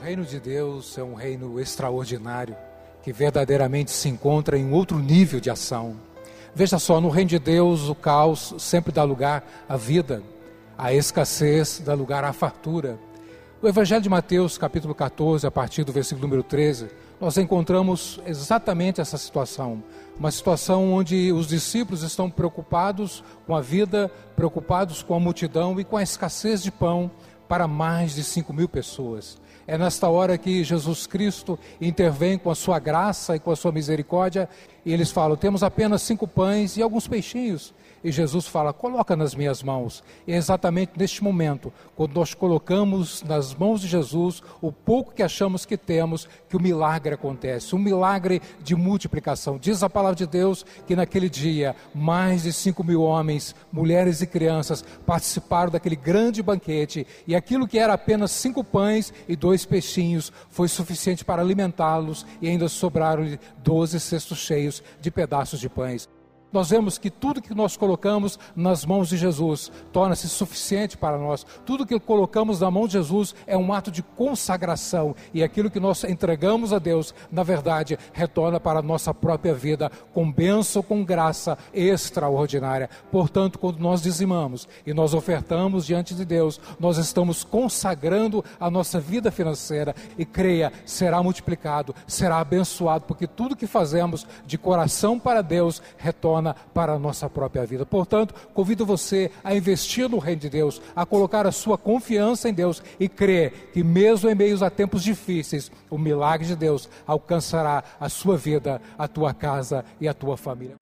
O reino de Deus é um reino extraordinário que verdadeiramente se encontra em outro nível de ação. Veja só, no reino de Deus, o caos sempre dá lugar à vida, a escassez dá lugar à fartura. O Evangelho de Mateus, capítulo 14, a partir do versículo número 13, nós encontramos exatamente essa situação. Uma situação onde os discípulos estão preocupados com a vida, preocupados com a multidão e com a escassez de pão para mais de 5 mil pessoas. É nesta hora que Jesus Cristo intervém com a sua graça e com a sua misericórdia, e eles falam: temos apenas cinco pães e alguns peixinhos. E Jesus fala: coloca nas minhas mãos. E é exatamente neste momento, quando nós colocamos nas mãos de Jesus o pouco que achamos que temos, que o milagre acontece um milagre de multiplicação. Diz a palavra de Deus que naquele dia, mais de cinco mil homens, mulheres e crianças participaram daquele grande banquete, e aquilo que era apenas cinco pães e dois peixinhos foi suficiente para alimentá-los, e ainda sobraram doze cestos cheios de pedaços de pães nós vemos que tudo que nós colocamos nas mãos de Jesus torna-se suficiente para nós. Tudo que colocamos na mão de Jesus é um ato de consagração e aquilo que nós entregamos a Deus, na verdade, retorna para a nossa própria vida com bênção, com graça extraordinária. Portanto, quando nós dizimamos e nós ofertamos diante de Deus, nós estamos consagrando a nossa vida financeira e creia, será multiplicado, será abençoado, porque tudo que fazemos de coração para Deus retorna para a nossa própria vida. Portanto, convido você a investir no reino de Deus, a colocar a sua confiança em Deus e crer que, mesmo em meio a tempos difíceis, o milagre de Deus alcançará a sua vida, a tua casa e a tua família.